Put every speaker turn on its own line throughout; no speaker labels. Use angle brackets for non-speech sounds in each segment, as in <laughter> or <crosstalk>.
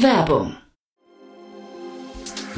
Werbung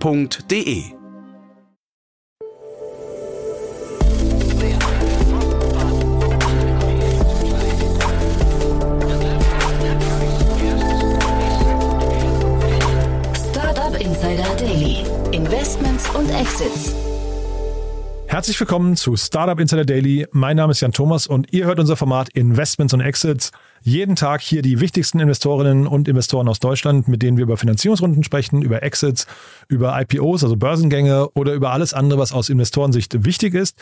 f.de.
Herzlich willkommen zu Startup Insider Daily. Mein Name ist Jan Thomas und ihr hört unser Format Investments und Exits. Jeden Tag hier die wichtigsten Investorinnen und Investoren aus Deutschland, mit denen wir über Finanzierungsrunden sprechen, über Exits, über IPOs, also Börsengänge oder über alles andere, was aus Investorensicht wichtig ist.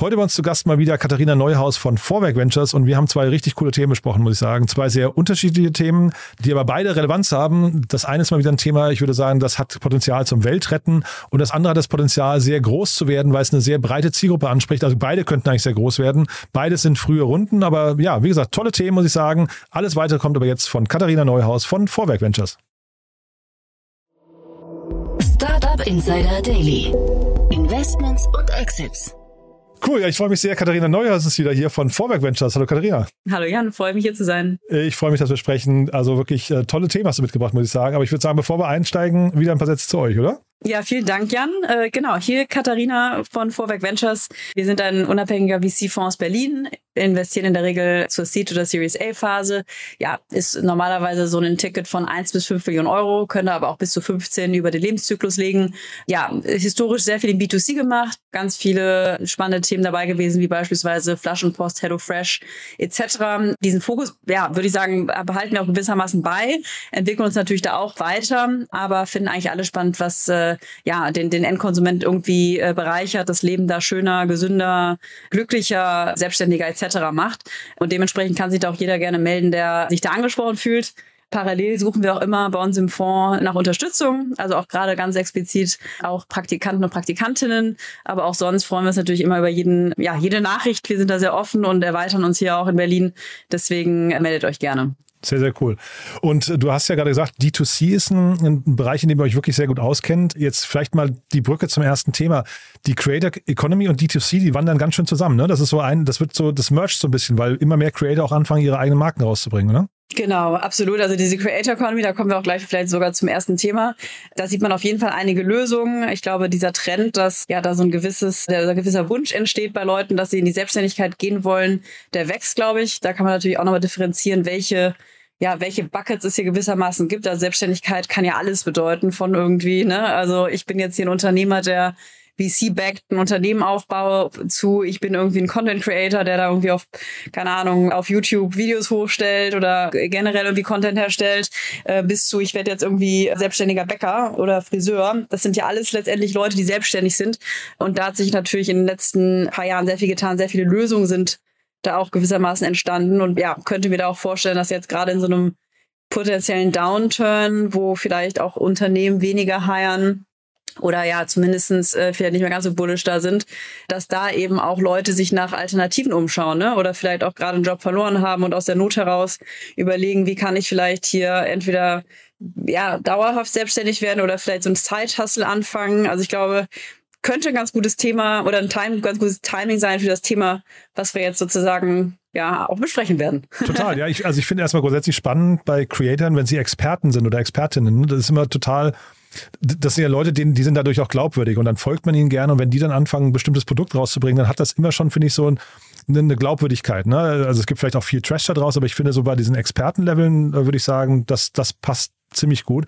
Heute bei uns zu Gast mal wieder Katharina Neuhaus von Vorwerk Ventures und wir haben zwei richtig coole Themen besprochen, muss ich sagen. Zwei sehr unterschiedliche Themen, die aber beide Relevanz haben. Das eine ist mal wieder ein Thema, ich würde sagen, das hat Potenzial zum Weltretten und das andere hat das Potenzial, sehr groß zu werden, weil es eine sehr breite Zielgruppe anspricht. Also beide könnten eigentlich sehr groß werden. Beides sind frühe Runden, aber ja, wie gesagt, tolle Themen, muss ich sagen. Alles weitere kommt aber jetzt von Katharina Neuhaus von Vorwerk Ventures.
Startup Insider Daily. Investments und Exits.
Cool, ja, ich freue mich sehr. Katharina Neuhaus ist wieder hier von Vorwerk Ventures. Hallo Katharina.
Hallo Jan, freue mich hier zu sein.
Ich freue mich, dass wir sprechen. Also wirklich äh, tolle Themen hast du mitgebracht, muss ich sagen. Aber ich würde sagen, bevor wir einsteigen, wieder ein paar Sätze zu euch, oder?
Ja, vielen Dank, Jan. Äh, genau, hier Katharina von Vorwerk Ventures. Wir sind ein unabhängiger VC-Fonds aus Berlin, investieren in der Regel zur Seed- oder Series A-Phase. Ja, ist normalerweise so ein Ticket von 1 bis 5 Millionen Euro, könnte aber auch bis zu 15 über den Lebenszyklus legen. Ja, historisch sehr viel im B2C gemacht, ganz viele spannende Themen dabei gewesen, wie beispielsweise Flaschenpost, HelloFresh etc. Diesen Fokus, ja, würde ich sagen, behalten wir auch gewissermaßen bei, entwickeln uns natürlich da auch weiter, aber finden eigentlich alle spannend, was äh, ja den, den Endkonsument irgendwie äh, bereichert, das Leben da schöner, gesünder, glücklicher, selbstständiger etc. macht. Und dementsprechend kann sich da auch jeder gerne melden, der sich da angesprochen fühlt. Parallel suchen wir auch immer bei uns im Fonds nach Unterstützung, also auch gerade ganz explizit auch Praktikanten und Praktikantinnen, aber auch sonst freuen wir uns natürlich immer über jeden, ja, jede Nachricht. Wir sind da sehr offen und erweitern uns hier auch in Berlin. Deswegen meldet euch gerne.
Sehr, sehr cool. Und du hast ja gerade gesagt, D2C ist ein, ein, Bereich, in dem ihr euch wirklich sehr gut auskennt. Jetzt vielleicht mal die Brücke zum ersten Thema. Die Creator Economy und D2C, die wandern ganz schön zusammen. Ne? Das ist so ein, das wird so, das mercht so ein bisschen, weil immer mehr Creator auch anfangen, ihre eigenen Marken rauszubringen, oder?
Genau, absolut. Also diese Creator Economy, da kommen wir auch gleich vielleicht sogar zum ersten Thema. Da sieht man auf jeden Fall einige Lösungen. Ich glaube, dieser Trend, dass ja da so ein gewisses, der, ein gewisser Wunsch entsteht bei Leuten, dass sie in die Selbstständigkeit gehen wollen, der wächst, glaube ich. Da kann man natürlich auch nochmal differenzieren, welche ja, welche Buckets es hier gewissermaßen gibt. Also Selbstständigkeit kann ja alles bedeuten von irgendwie, ne? Also ich bin jetzt hier ein Unternehmer, der VC-backed ein Unternehmen aufbaue, zu ich bin irgendwie ein Content Creator, der da irgendwie auf, keine Ahnung, auf YouTube Videos hochstellt oder generell irgendwie Content herstellt, äh, bis zu ich werde jetzt irgendwie selbstständiger Bäcker oder Friseur. Das sind ja alles letztendlich Leute, die selbstständig sind. Und da hat sich natürlich in den letzten paar Jahren sehr viel getan, sehr viele Lösungen sind da auch gewissermaßen entstanden. Und ja, könnte mir da auch vorstellen, dass jetzt gerade in so einem potenziellen Downturn, wo vielleicht auch Unternehmen weniger heiern oder ja, zumindestens äh, vielleicht nicht mehr ganz so bullish da sind, dass da eben auch Leute sich nach Alternativen umschauen, ne? Oder vielleicht auch gerade einen Job verloren haben und aus der Not heraus überlegen, wie kann ich vielleicht hier entweder ja dauerhaft selbstständig werden oder vielleicht so ein Side-Hustle anfangen. Also ich glaube, könnte ein ganz gutes Thema oder ein Time, ganz gutes Timing sein für das Thema, was wir jetzt sozusagen ja auch besprechen werden. <laughs>
Total, ja. Ich, also ich finde erstmal grundsätzlich spannend bei Creatoren, wenn sie Experten sind oder Expertinnen. Ne? Das ist immer total das sind ja Leute, die, die sind dadurch auch glaubwürdig und dann folgt man ihnen gerne und wenn die dann anfangen, ein bestimmtes Produkt rauszubringen, dann hat das immer schon, finde ich, so ein, eine Glaubwürdigkeit. Ne? Also es gibt vielleicht auch viel Trash da draus, aber ich finde so bei diesen Expertenleveln äh, würde ich sagen, dass das passt ziemlich gut.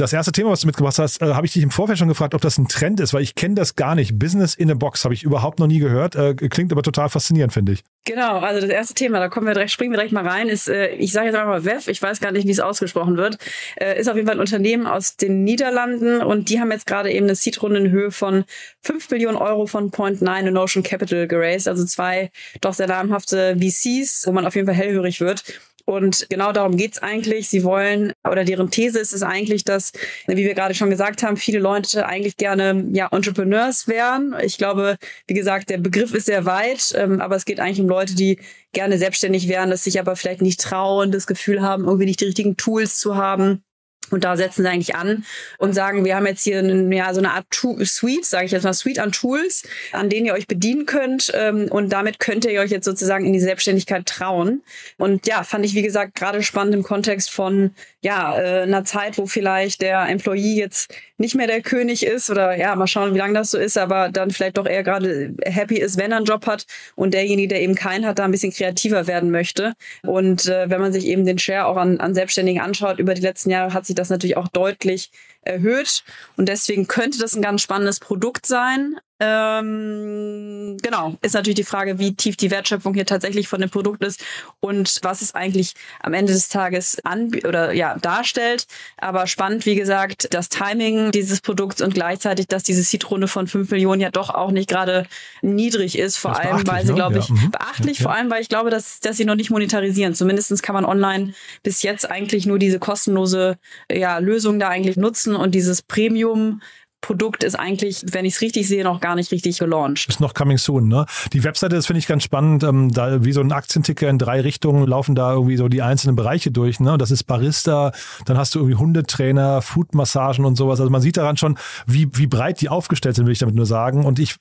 Das erste Thema, was du mitgebracht hast, äh, habe ich dich im Vorfeld schon gefragt, ob das ein Trend ist, weil ich kenne das gar nicht. Business in a Box habe ich überhaupt noch nie gehört. Äh, klingt aber total faszinierend, finde ich.
Genau, also das erste Thema, da kommen wir direkt, springen wir direkt mal rein, ist, äh, ich sage jetzt einfach mal WEF, ich weiß gar nicht, wie es ausgesprochen wird, äh, ist auf jeden Fall ein Unternehmen aus den Niederlanden und die haben jetzt gerade eben eine Seed-Runde in Höhe von 5 Millionen Euro von Point 9 und Ocean Capital geraced, also zwei doch sehr namhafte VCs, wo man auf jeden Fall hellhörig wird. Und genau darum geht's eigentlich. Sie wollen, oder deren These ist es eigentlich, dass, wie wir gerade schon gesagt haben, viele Leute eigentlich gerne ja, Entrepreneurs wären. Ich glaube, wie gesagt, der Begriff ist sehr weit, ähm, aber es geht eigentlich um Leute, die gerne selbstständig wären, das sich aber vielleicht nicht trauen, das Gefühl haben, irgendwie nicht die richtigen Tools zu haben und da setzen sie eigentlich an und sagen, wir haben jetzt hier eine, ja, so eine Art Suite, sage ich jetzt mal, Suite an Tools, an denen ihr euch bedienen könnt. Ähm, und damit könnt ihr euch jetzt sozusagen in die Selbstständigkeit trauen. Und ja, fand ich, wie gesagt, gerade spannend im Kontext von ja, äh, einer Zeit, wo vielleicht der Employee jetzt nicht mehr der König ist oder ja, mal schauen, wie lange das so ist, aber dann vielleicht doch eher gerade happy ist, wenn er einen Job hat und derjenige, der eben keinen hat, da ein bisschen kreativer werden möchte. Und äh, wenn man sich eben den Share auch an, an Selbstständigen anschaut, über die letzten Jahre hat sich das natürlich auch deutlich erhöht. Und deswegen könnte das ein ganz spannendes Produkt sein. Ähm, genau, ist natürlich die Frage, wie tief die Wertschöpfung hier tatsächlich von dem Produkt ist und was es eigentlich am Ende des Tages an oder ja darstellt. Aber spannend, wie gesagt, das Timing dieses Produkts und gleichzeitig, dass diese Seed-Runde von 5 Millionen ja doch auch nicht gerade niedrig ist, vor allem, weil sie, ne? glaube ich, ja. Mhm. beachtlich, ja. vor allem, weil ich glaube, dass, dass sie noch nicht monetarisieren. Zumindest kann man online bis jetzt eigentlich nur diese kostenlose ja, Lösung da eigentlich nutzen und dieses Premium Produkt ist eigentlich, wenn ich es richtig sehe, noch gar nicht richtig gelauncht.
Ist noch coming soon, ne? Die Webseite, das finde ich ganz spannend. Ähm, da wie so ein Aktienticker in drei Richtungen laufen da irgendwie so die einzelnen Bereiche durch, ne? Das ist Barista, dann hast du irgendwie Hundetrainer, Foodmassagen und sowas. Also man sieht daran schon, wie, wie breit die aufgestellt sind, will ich damit nur sagen. Und ich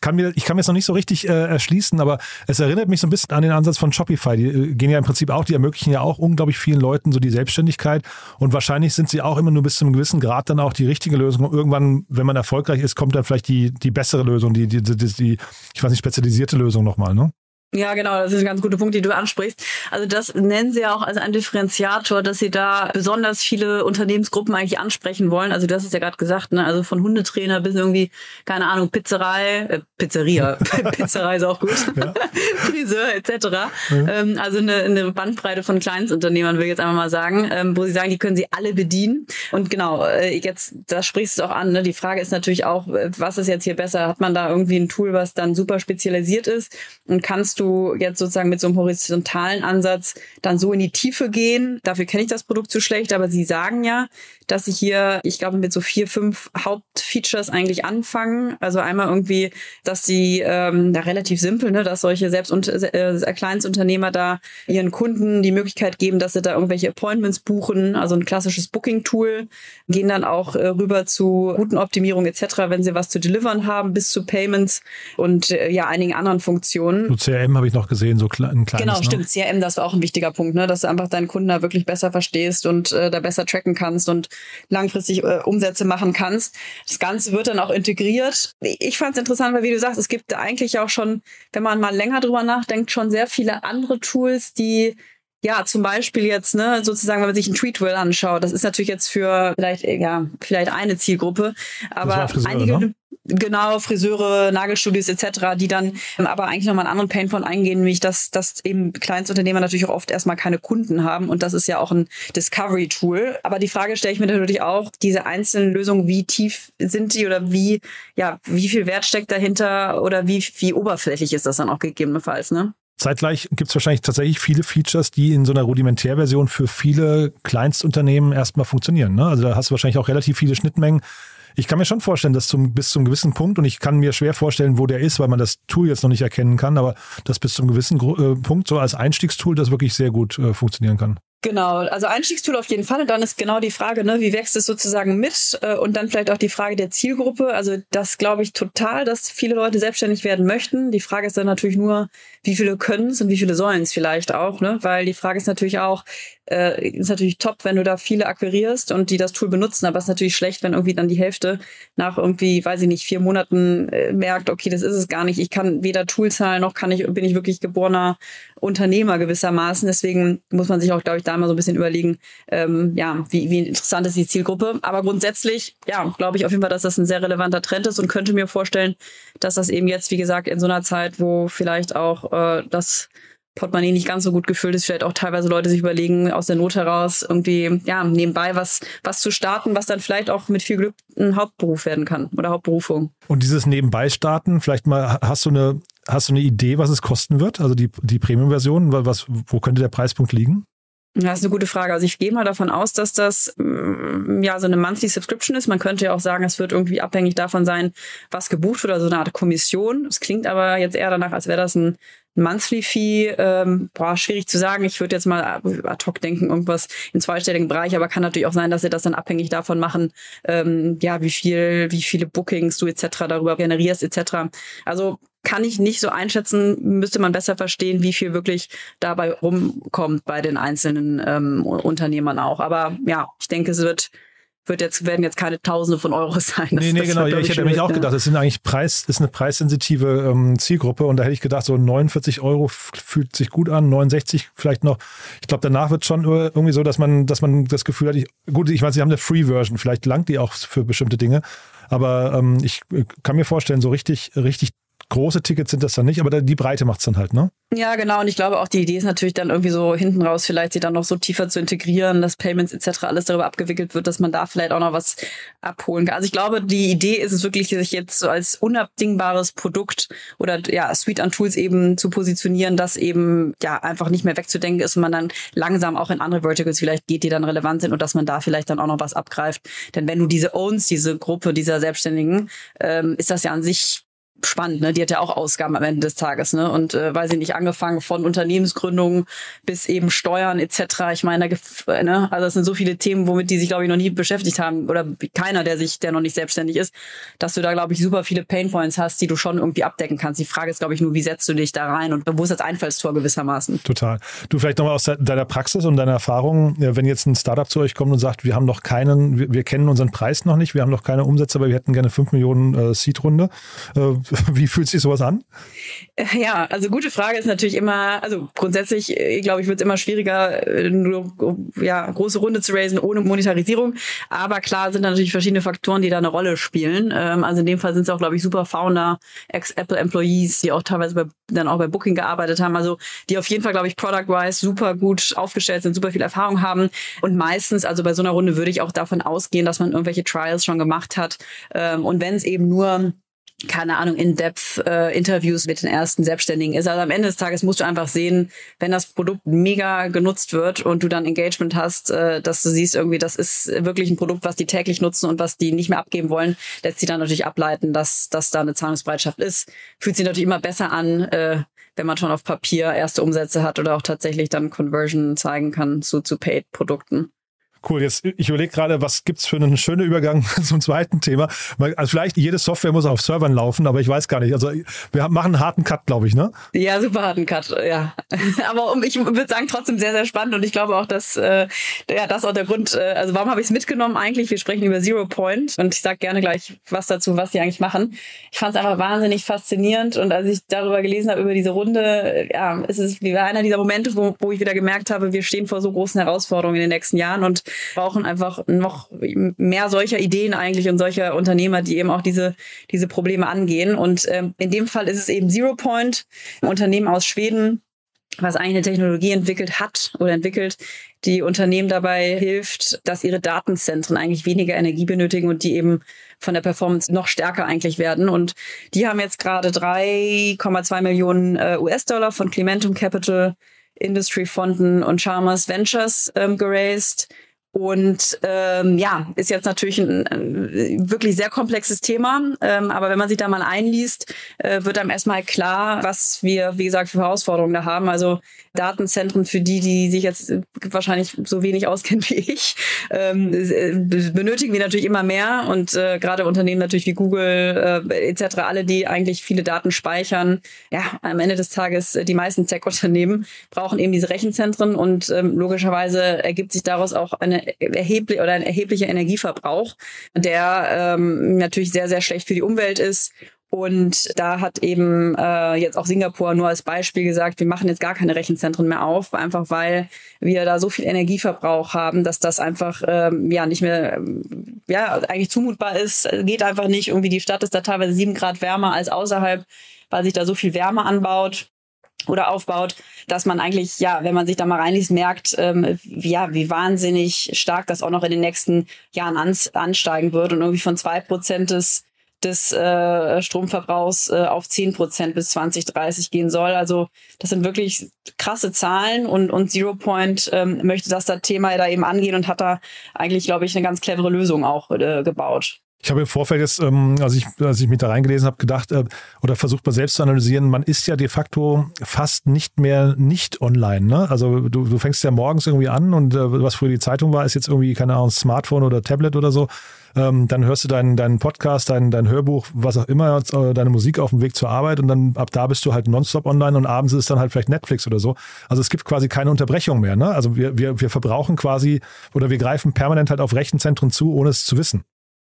kann mir, ich kann mir jetzt noch nicht so richtig äh, erschließen, aber es erinnert mich so ein bisschen an den Ansatz von Shopify. Die äh, gehen ja im Prinzip auch, die ermöglichen ja auch unglaublich vielen Leuten so die Selbstständigkeit. Und wahrscheinlich sind sie auch immer nur bis zu einem gewissen Grad dann auch die richtige Lösung. Irgendwann wenn man erfolgreich ist, kommt dann vielleicht die, die bessere Lösung, die, die, die, die, ich weiß nicht, spezialisierte Lösung nochmal, ne?
Ja, genau, das ist ein ganz guter Punkt, den du ansprichst. Also das nennen sie ja auch als ein Differenziator, dass sie da besonders viele Unternehmensgruppen eigentlich ansprechen wollen. Also das ist ja gerade gesagt, ne? Also von Hundetrainer bis irgendwie, keine Ahnung, Pizzerei, äh, Pizzeria, <laughs> <laughs> Pizzerei ist auch gut, ja. <laughs> Friseur etc. Ja. Ähm, also eine, eine Bandbreite von Kleinstunternehmern, will ich jetzt einmal mal sagen, ähm, wo sie sagen, die können sie alle bedienen. Und genau, äh, jetzt, da sprichst du auch an. Ne? Die Frage ist natürlich auch, äh, was ist jetzt hier besser? Hat man da irgendwie ein Tool, was dann super spezialisiert ist und kannst du du jetzt sozusagen mit so einem horizontalen Ansatz dann so in die Tiefe gehen. Dafür kenne ich das Produkt zu schlecht, aber sie sagen ja, dass sie hier, ich glaube, mit so vier, fünf Hauptfeatures eigentlich anfangen. Also einmal irgendwie, dass sie ähm, da relativ simpel, ne, dass solche selbst und äh, Kleinstunternehmer da ihren Kunden die Möglichkeit geben, dass sie da irgendwelche Appointments buchen, also ein klassisches Booking-Tool, gehen dann auch äh, rüber zu Routenoptimierung etc., wenn sie was zu delivern haben, bis zu Payments und äh, ja einigen anderen Funktionen.
So CRM habe ich noch gesehen, so ein kleines.
Genau, ne? stimmt. CRM, das war auch ein wichtiger Punkt, ne, dass du einfach deinen Kunden da wirklich besser verstehst und äh, da besser tracken kannst und langfristig äh, Umsätze machen kannst. Das Ganze wird dann auch integriert. Ich fand es interessant, weil wie du sagst, es gibt eigentlich auch schon, wenn man mal länger drüber nachdenkt, schon sehr viele andere Tools, die ja, zum Beispiel jetzt, ne, sozusagen, wenn man sich ein Tweetwell anschaut, das ist natürlich jetzt für vielleicht, ja, vielleicht eine Zielgruppe, aber Friseure, einige, ne? genau, Friseure, Nagelstudios etc., die dann ähm, aber eigentlich nochmal einen anderen Painpoint eingehen, nämlich dass, dass eben Kleinstunternehmer natürlich auch oft erstmal keine Kunden haben und das ist ja auch ein Discovery-Tool. Aber die Frage stelle ich mir natürlich auch, diese einzelnen Lösungen, wie tief sind die oder wie, ja, wie viel Wert steckt dahinter oder wie, wie oberflächlich ist das dann auch gegebenenfalls, ne?
Zeitgleich gibt es wahrscheinlich tatsächlich viele Features, die in so einer Rudimentärversion für viele Kleinstunternehmen erstmal funktionieren. Ne? Also da hast du wahrscheinlich auch relativ viele Schnittmengen. Ich kann mir schon vorstellen, dass zum, bis zum gewissen Punkt, und ich kann mir schwer vorstellen, wo der ist, weil man das Tool jetzt noch nicht erkennen kann, aber dass bis zum gewissen äh, Punkt so als Einstiegstool das wirklich sehr gut äh, funktionieren kann.
Genau, also Einstiegstool auf jeden Fall. Und dann ist genau die Frage, ne, wie wächst es sozusagen mit? Äh, und dann vielleicht auch die Frage der Zielgruppe. Also das glaube ich total, dass viele Leute selbstständig werden möchten. Die Frage ist dann natürlich nur, wie viele können es und wie viele sollen es vielleicht auch, ne? Weil die Frage ist natürlich auch, äh, ist natürlich top, wenn du da viele akquirierst und die das Tool benutzen, aber es ist natürlich schlecht, wenn irgendwie dann die Hälfte nach irgendwie, weiß ich nicht, vier Monaten äh, merkt, okay, das ist es gar nicht. Ich kann weder Tool zahlen, noch kann ich, bin ich wirklich geborener Unternehmer gewissermaßen. Deswegen muss man sich auch, glaube ich, da mal so ein bisschen überlegen, ähm, ja, wie, wie interessant ist die Zielgruppe. Aber grundsätzlich, ja, glaube ich auf jeden Fall, dass das ein sehr relevanter Trend ist und könnte mir vorstellen, dass das eben jetzt, wie gesagt, in so einer Zeit, wo vielleicht auch äh, das Portemonnaie nicht ganz so gut gefüllt ist, vielleicht auch teilweise Leute sich überlegen, aus der Not heraus irgendwie, ja, nebenbei was, was zu starten, was dann vielleicht auch mit viel Glück ein Hauptberuf werden kann oder Hauptberufung.
Und dieses Nebenbei starten, vielleicht mal, hast du eine, hast du eine Idee, was es kosten wird? Also die, die Premium-Version, was, wo könnte der Preispunkt liegen?
Das ist eine gute Frage. Also ich gehe mal davon aus, dass das mm, ja so eine Monthly Subscription ist. Man könnte ja auch sagen, es wird irgendwie abhängig davon sein, was gebucht wird, oder so eine Art Kommission. Es klingt aber jetzt eher danach, als wäre das ein Monthly Fee, ähm, boah, schwierig zu sagen. Ich würde jetzt mal ad hoc denken, irgendwas im zweistelligen Bereich, aber kann natürlich auch sein, dass sie das dann abhängig davon machen, ähm, ja, wie viel, wie viele Bookings du etc. darüber generierst etc. Also kann ich nicht so einschätzen, müsste man besser verstehen, wie viel wirklich dabei rumkommt bei den einzelnen ähm, Unternehmern auch. Aber ja, ich denke, es wird wird jetzt, werden jetzt keine Tausende von Euro sein.
Das, nee, nee, genau. Ja, ich hätte nämlich auch gedacht, das sind eigentlich Preis, ist eine preissensitive ähm, Zielgruppe und da hätte ich gedacht, so 49 Euro fühlt sich gut an, 69 vielleicht noch. Ich glaube, danach wird schon irgendwie so, dass man, dass man das Gefühl hat, ich, gut, ich weiß, sie haben eine Free-Version, vielleicht langt die auch für bestimmte Dinge. Aber ähm, ich äh, kann mir vorstellen, so richtig, richtig große Tickets sind das dann nicht, aber die Breite macht es dann halt, ne?
Ja, genau. Und ich glaube auch, die Idee ist natürlich dann irgendwie so hinten raus, vielleicht sie dann noch so tiefer zu integrieren, dass Payments etc. alles darüber abgewickelt wird, dass man da vielleicht auch noch was abholen kann. Also ich glaube, die Idee ist es wirklich, sich jetzt so als unabdingbares Produkt oder ja, Suite an Tools eben zu positionieren, das eben ja einfach nicht mehr wegzudenken ist und man dann langsam auch in andere Verticals vielleicht geht, die dann relevant sind und dass man da vielleicht dann auch noch was abgreift. Denn wenn du diese Owns, diese Gruppe dieser Selbstständigen, ähm, ist das ja an sich spannend, ne? Die hat ja auch Ausgaben am Ende des Tages, ne? Und äh, weiß ich nicht, angefangen von Unternehmensgründung bis eben Steuern etc. Ich meine, da, ne? also es sind so viele Themen, womit die sich, glaube ich, noch nie beschäftigt haben oder keiner, der sich, der noch nicht selbstständig ist, dass du da, glaube ich, super viele Painpoints hast, die du schon irgendwie abdecken kannst. Die Frage ist, glaube ich, nur, wie setzt du dich da rein und wo ist das Einfallstor gewissermaßen?
Total. Du vielleicht nochmal aus deiner Praxis und deiner Erfahrung, wenn jetzt ein Startup zu euch kommt und sagt, wir haben noch keinen, wir, wir kennen unseren Preis noch nicht, wir haben noch keine Umsätze, aber wir hätten gerne 5 Millionen äh, Seed-Runde. Äh, <laughs> Wie fühlt sich sowas an?
Ja, also gute Frage ist natürlich immer, also grundsätzlich, äh, glaube ich, wird es immer schwieriger, äh, nur ja, große Runde zu raisen ohne Monetarisierung. Aber klar sind da natürlich verschiedene Faktoren, die da eine Rolle spielen. Ähm, also in dem Fall sind es auch, glaube ich, super Founder, Ex-Apple-Employees, die auch teilweise bei, dann auch bei Booking gearbeitet haben. Also die auf jeden Fall, glaube ich, product-wise super gut aufgestellt sind, super viel Erfahrung haben. Und meistens, also bei so einer Runde würde ich auch davon ausgehen, dass man irgendwelche Trials schon gemacht hat. Ähm, und wenn es eben nur keine Ahnung, In-Depth-Interviews äh, mit den ersten Selbstständigen ist. Also am Ende des Tages musst du einfach sehen, wenn das Produkt mega genutzt wird und du dann Engagement hast, äh, dass du siehst irgendwie, das ist wirklich ein Produkt, was die täglich nutzen und was die nicht mehr abgeben wollen, lässt sie dann natürlich ableiten, dass, dass da eine Zahlungsbereitschaft ist. Fühlt sich natürlich immer besser an, äh, wenn man schon auf Papier erste Umsätze hat oder auch tatsächlich dann Conversion zeigen kann zu, zu Paid-Produkten.
Cool, jetzt ich überlege gerade, was gibt's für einen schönen Übergang <laughs> zum zweiten Thema. Also vielleicht jede Software muss auf Servern laufen, aber ich weiß gar nicht. Also wir machen einen harten Cut, glaube ich, ne?
Ja, super harten Cut, ja. <laughs> aber ich würde sagen, trotzdem sehr, sehr spannend und ich glaube auch, dass äh, ja, das auch der Grund, äh, also warum habe ich es mitgenommen eigentlich? Wir sprechen über Zero Point und ich sage gerne gleich was dazu, was die eigentlich machen. Ich fand es einfach wahnsinnig faszinierend und als ich darüber gelesen habe, über diese Runde, ja, es ist wie einer dieser Momente, wo, wo ich wieder gemerkt habe, wir stehen vor so großen Herausforderungen in den nächsten Jahren und brauchen einfach noch mehr solcher Ideen eigentlich und solcher Unternehmer, die eben auch diese, diese Probleme angehen. Und ähm, in dem Fall ist es eben Zero Point, ein Unternehmen aus Schweden, was eigentlich eine Technologie entwickelt hat oder entwickelt, die Unternehmen dabei hilft, dass ihre Datenzentren eigentlich weniger Energie benötigen und die eben von der Performance noch stärker eigentlich werden. Und die haben jetzt gerade 3,2 Millionen äh, US-Dollar von Clementum Capital, Industry Fonden und Chalmers Ventures ähm, geraced und ähm, ja, ist jetzt natürlich ein, ein wirklich sehr komplexes Thema. Ähm, aber wenn man sich da mal einliest, äh, wird einem erstmal klar, was wir, wie gesagt, für Herausforderungen da haben. Also Datenzentren für die, die sich jetzt wahrscheinlich so wenig auskennen wie ich, ähm, äh, benötigen wir natürlich immer mehr. Und äh, gerade Unternehmen natürlich wie Google äh, etc., alle, die eigentlich viele Daten speichern, ja, am Ende des Tages, äh, die meisten Tech-Unternehmen brauchen eben diese Rechenzentren und ähm, logischerweise ergibt sich daraus auch eine erheblich oder ein erheblicher Energieverbrauch, der ähm, natürlich sehr, sehr schlecht für die Umwelt ist. Und da hat eben äh, jetzt auch Singapur nur als Beispiel gesagt, wir machen jetzt gar keine Rechenzentren mehr auf, einfach weil wir da so viel Energieverbrauch haben, dass das einfach ähm, ja nicht mehr ja eigentlich zumutbar ist. Geht einfach nicht. Irgendwie die Stadt ist da teilweise sieben Grad wärmer als außerhalb, weil sich da so viel Wärme anbaut oder aufbaut, dass man eigentlich, ja, wenn man sich da mal reinliest, merkt, ähm, ja, wie wahnsinnig stark das auch noch in den nächsten Jahren ans, ansteigen wird und irgendwie von zwei Prozent des des äh, Stromverbrauchs äh, auf 10 Prozent bis 2030 gehen soll. Also das sind wirklich krasse Zahlen und, und Zero Point ähm, möchte das da Thema da eben angehen und hat da eigentlich, glaube ich, eine ganz clevere Lösung auch äh, gebaut.
Ich habe im Vorfeld jetzt, ähm, als, ich, als ich mich da reingelesen habe, gedacht äh, oder versucht mal selbst zu analysieren, man ist ja de facto fast nicht mehr nicht online. Ne? Also du, du fängst ja morgens irgendwie an und äh, was früher die Zeitung war, ist jetzt irgendwie, keine Ahnung, Smartphone oder Tablet oder so. Ähm, dann hörst du deinen, deinen Podcast, dein, dein Hörbuch, was auch immer, äh, deine Musik auf dem Weg zur Arbeit und dann ab da bist du halt nonstop online und abends ist es dann halt vielleicht Netflix oder so. Also es gibt quasi keine Unterbrechung mehr. Ne? Also wir, wir, wir verbrauchen quasi oder wir greifen permanent halt auf Rechenzentren zu, ohne es zu wissen.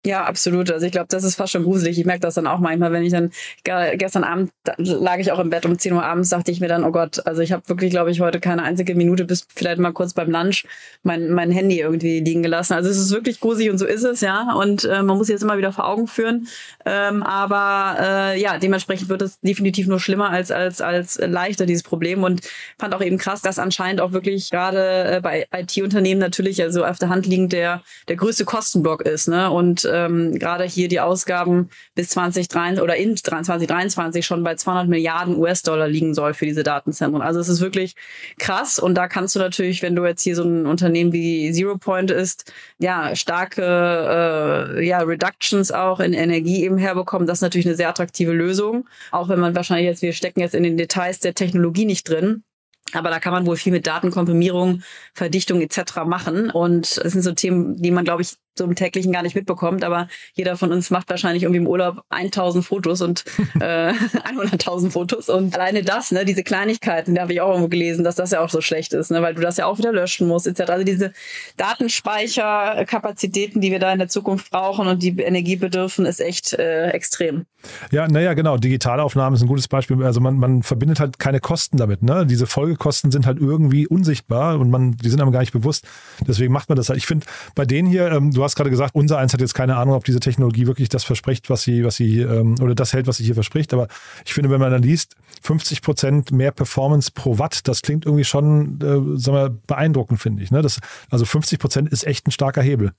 Ja, absolut. Also ich glaube, das ist fast schon gruselig. Ich merke das dann auch manchmal, wenn ich dann gestern Abend lag ich auch im Bett um 10 Uhr abends, dachte ich mir dann, oh Gott, also ich habe wirklich, glaube ich, heute keine einzige Minute bis vielleicht mal kurz beim Lunch mein, mein Handy irgendwie liegen gelassen. Also es ist wirklich gruselig und so ist es, ja. Und äh, man muss jetzt immer wieder vor Augen führen. Ähm, aber äh, ja, dementsprechend wird es definitiv nur schlimmer als, als, als leichter, dieses Problem. Und fand auch eben krass, dass anscheinend auch wirklich gerade äh, bei IT-Unternehmen natürlich also auf der Hand liegend der, der größte Kostenblock ist. Ne? Und ähm, gerade hier die Ausgaben bis 2023 oder in 2023 schon bei 200 Milliarden US-Dollar liegen soll für diese Datenzentren. Also es ist wirklich krass und da kannst du natürlich, wenn du jetzt hier so ein Unternehmen wie Zero Point ist, ja, starke äh, ja, Reductions auch in Energie eben herbekommen. Das ist natürlich eine sehr attraktive Lösung, auch wenn man wahrscheinlich jetzt, wir stecken jetzt in den Details der Technologie nicht drin. Aber da kann man wohl viel mit Datenkomprimierung, Verdichtung etc. machen. Und das sind so Themen, die man, glaube ich, so im täglichen gar nicht mitbekommt, aber jeder von uns macht wahrscheinlich irgendwie im Urlaub 1000 Fotos und <laughs> äh, 100.000 Fotos und alleine das, ne, diese Kleinigkeiten, da habe ich auch irgendwo gelesen, dass das ja auch so schlecht ist, ne, weil du das ja auch wieder löschen musst etc. Also diese Datenspeicherkapazitäten, die wir da in der Zukunft brauchen und die Energie bedürfen, ist echt äh, extrem.
Ja, naja, genau. Digitalaufnahmen ist ein gutes Beispiel. Also man, man verbindet halt keine Kosten damit. Ne? Diese Folgekosten sind halt irgendwie unsichtbar und man, die sind einem gar nicht bewusst. Deswegen macht man das halt. Ich finde, bei denen hier, ähm, du hast gerade gesagt, unser eins hat jetzt keine Ahnung, ob diese Technologie wirklich das verspricht, was sie, was sie, ähm, oder das hält, was sie hier verspricht. Aber ich finde, wenn man dann liest, 50 Prozent mehr Performance pro Watt, das klingt irgendwie schon, äh, sagen wir, beeindruckend, finde ich. Ne? Das, also 50 Prozent ist echt ein starker Hebel.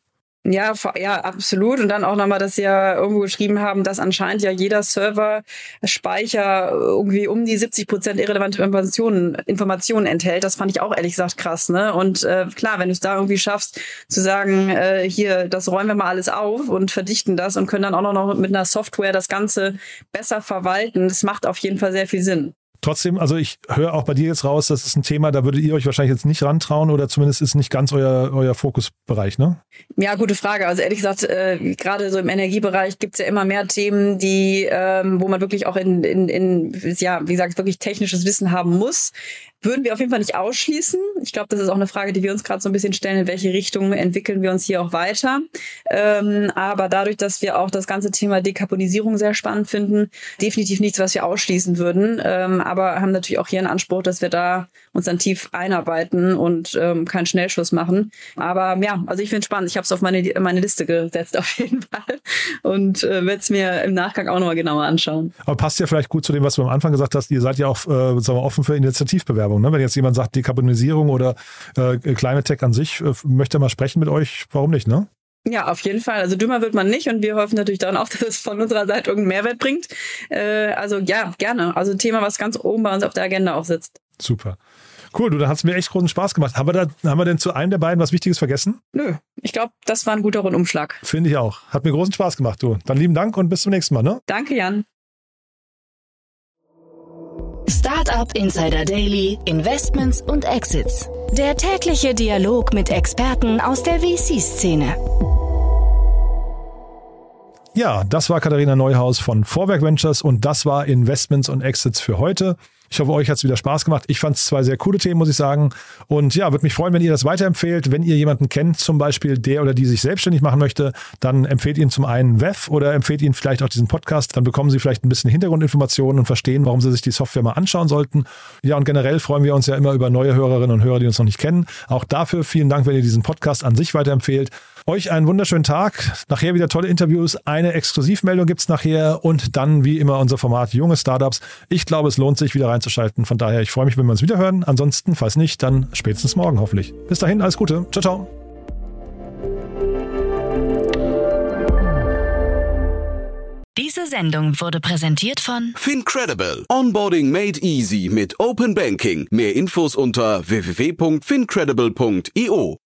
Ja, ja, absolut. Und dann auch nochmal, dass sie ja irgendwo geschrieben haben, dass anscheinend ja jeder Server Speicher irgendwie um die 70 Prozent irrelevante Informationen, Informationen enthält. Das fand ich auch ehrlich gesagt krass. Ne? Und äh, klar, wenn du es da irgendwie schaffst, zu sagen, äh, hier, das räumen wir mal alles auf und verdichten das und können dann auch noch mit einer Software das Ganze besser verwalten, das macht auf jeden Fall sehr viel Sinn.
Trotzdem, also ich höre auch bei dir jetzt raus, das ist ein Thema, da würdet ihr euch wahrscheinlich jetzt nicht rantrauen oder zumindest ist nicht ganz euer, euer Fokusbereich, ne?
Ja, gute Frage. Also ehrlich gesagt, äh, gerade so im Energiebereich gibt es ja immer mehr Themen, die, ähm, wo man wirklich auch in, in, in, ja, wie gesagt, wirklich technisches Wissen haben muss. Würden wir auf jeden Fall nicht ausschließen. Ich glaube, das ist auch eine Frage, die wir uns gerade so ein bisschen stellen, in welche Richtung entwickeln wir uns hier auch weiter. Ähm, aber dadurch, dass wir auch das ganze Thema Dekarbonisierung sehr spannend finden, definitiv nichts, was wir ausschließen würden. Ähm, aber haben natürlich auch hier einen Anspruch, dass wir da uns dann tief einarbeiten und ähm, keinen Schnellschuss machen. Aber ja, also ich finde es spannend. Ich habe es auf meine, meine Liste gesetzt <laughs> auf jeden Fall und äh, werde es mir im Nachgang auch nochmal genauer anschauen.
Aber passt ja vielleicht gut zu dem, was du am Anfang gesagt hast. Ihr seid ja auch äh, sagen wir, offen für Initiativbewerbungen. Werbung. Ne? Wenn jetzt jemand sagt, Dekarbonisierung oder äh, Climate Tech an sich, äh, möchte mal sprechen mit euch, warum nicht, ne?
Ja, auf jeden Fall. Also dümmer wird man nicht und wir hoffen natürlich daran auch, <laughs> dass es von unserer Seite irgendeinen Mehrwert bringt. Äh, also ja, gerne. Also ein Thema, was ganz oben bei uns auf der Agenda auch sitzt.
Super. Cool, du, dann hat es mir echt großen Spaß gemacht. Haben wir, da, haben wir denn zu einem der beiden was Wichtiges vergessen?
Nö, ich glaube, das war ein guter Rundumschlag.
Finde ich auch. Hat mir großen Spaß gemacht, du. Dann lieben Dank und bis zum nächsten Mal, ne?
Danke, Jan.
Startup Insider Daily, Investments und Exits. Der tägliche Dialog mit Experten aus der VC-Szene.
Ja, das war Katharina Neuhaus von Vorwerk Ventures und das war Investments und Exits für heute. Ich hoffe, euch hat es wieder Spaß gemacht. Ich fand es zwei sehr coole Themen, muss ich sagen. Und ja, würde mich freuen, wenn ihr das weiterempfehlt. Wenn ihr jemanden kennt, zum Beispiel der oder die sich selbstständig machen möchte, dann empfehlt ihn zum einen WEF oder empfehlt ihn vielleicht auch diesen Podcast. Dann bekommen sie vielleicht ein bisschen Hintergrundinformationen und verstehen, warum sie sich die Software mal anschauen sollten. Ja, und generell freuen wir uns ja immer über neue Hörerinnen und Hörer, die uns noch nicht kennen. Auch dafür vielen Dank, wenn ihr diesen Podcast an sich weiterempfehlt. Euch einen wunderschönen Tag. Nachher wieder tolle Interviews. Eine Exklusivmeldung gibt es nachher und dann wie immer unser Format Junge Startups. Ich glaube, es lohnt sich wieder reinzuschalten. Von daher, ich freue mich, wenn wir uns wieder hören. Ansonsten, falls nicht, dann spätestens morgen hoffentlich. Bis dahin, alles Gute. Ciao, ciao.
Diese Sendung wurde präsentiert von
Fincredible. Onboarding made easy mit Open Banking. Mehr Infos unter www.fincredible.io.